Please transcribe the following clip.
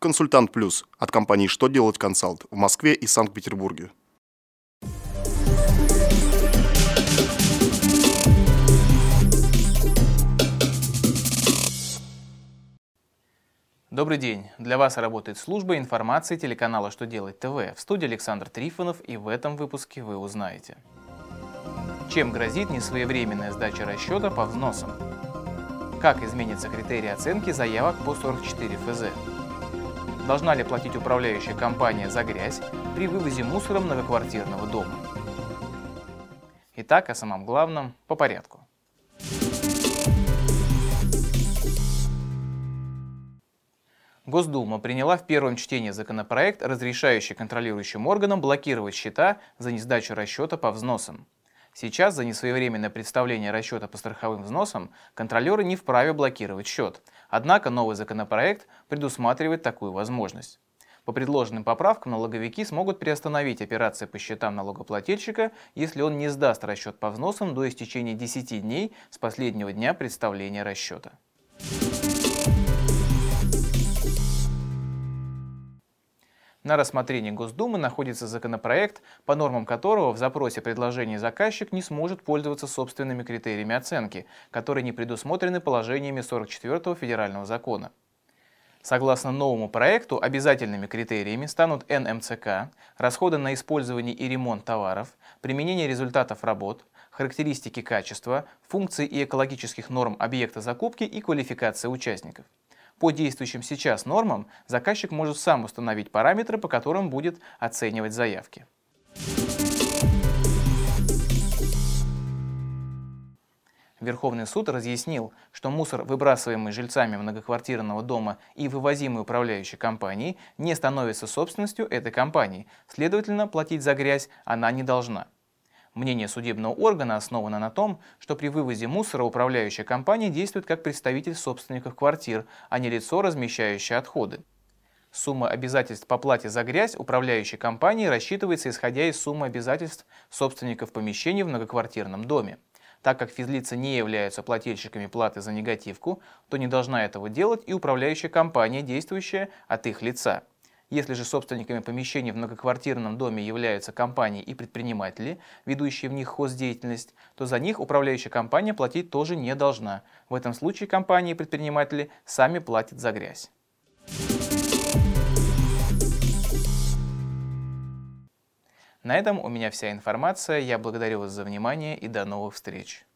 Консультант Плюс от компании «Что делать консалт» в Москве и Санкт-Петербурге. Добрый день! Для вас работает служба информации телеканала «Что делать ТВ». В студии Александр Трифонов и в этом выпуске вы узнаете. Чем грозит несвоевременная сдача расчета по взносам? Как изменятся критерии оценки заявок по 44 ФЗ? Должна ли платить управляющая компания за грязь при вывозе мусора многоквартирного дома? Итак, о самом главном по порядку. Госдума приняла в первом чтении законопроект, разрешающий контролирующим органам блокировать счета за несдачу расчета по взносам. Сейчас за несвоевременное представление расчета по страховым взносам контролеры не вправе блокировать счет. Однако новый законопроект предусматривает такую возможность. По предложенным поправкам налоговики смогут приостановить операции по счетам налогоплательщика, если он не сдаст расчет по взносам до истечения 10 дней с последнего дня представления расчета. На рассмотрении Госдумы находится законопроект, по нормам которого в запросе предложения заказчик не сможет пользоваться собственными критериями оценки, которые не предусмотрены положениями 44 федерального закона. Согласно новому проекту, обязательными критериями станут НМЦК, расходы на использование и ремонт товаров, применение результатов работ, характеристики качества, функции и экологических норм объекта закупки и квалификация участников. По действующим сейчас нормам заказчик может сам установить параметры, по которым будет оценивать заявки. Верховный суд разъяснил, что мусор, выбрасываемый жильцами многоквартирного дома и вывозимый управляющей компанией, не становится собственностью этой компании, следовательно, платить за грязь она не должна. Мнение судебного органа основано на том, что при вывозе мусора управляющая компания действует как представитель собственников квартир, а не лицо, размещающее отходы. Сумма обязательств по плате за грязь управляющей компании рассчитывается исходя из суммы обязательств собственников помещений в многоквартирном доме. Так как физлица не являются плательщиками платы за негативку, то не должна этого делать и управляющая компания, действующая от их лица. Если же собственниками помещений в многоквартирном доме являются компании и предприниматели, ведущие в них хоздеятельность, то за них управляющая компания платить тоже не должна. В этом случае компании и предприниматели сами платят за грязь. На этом у меня вся информация. Я благодарю вас за внимание и до новых встреч.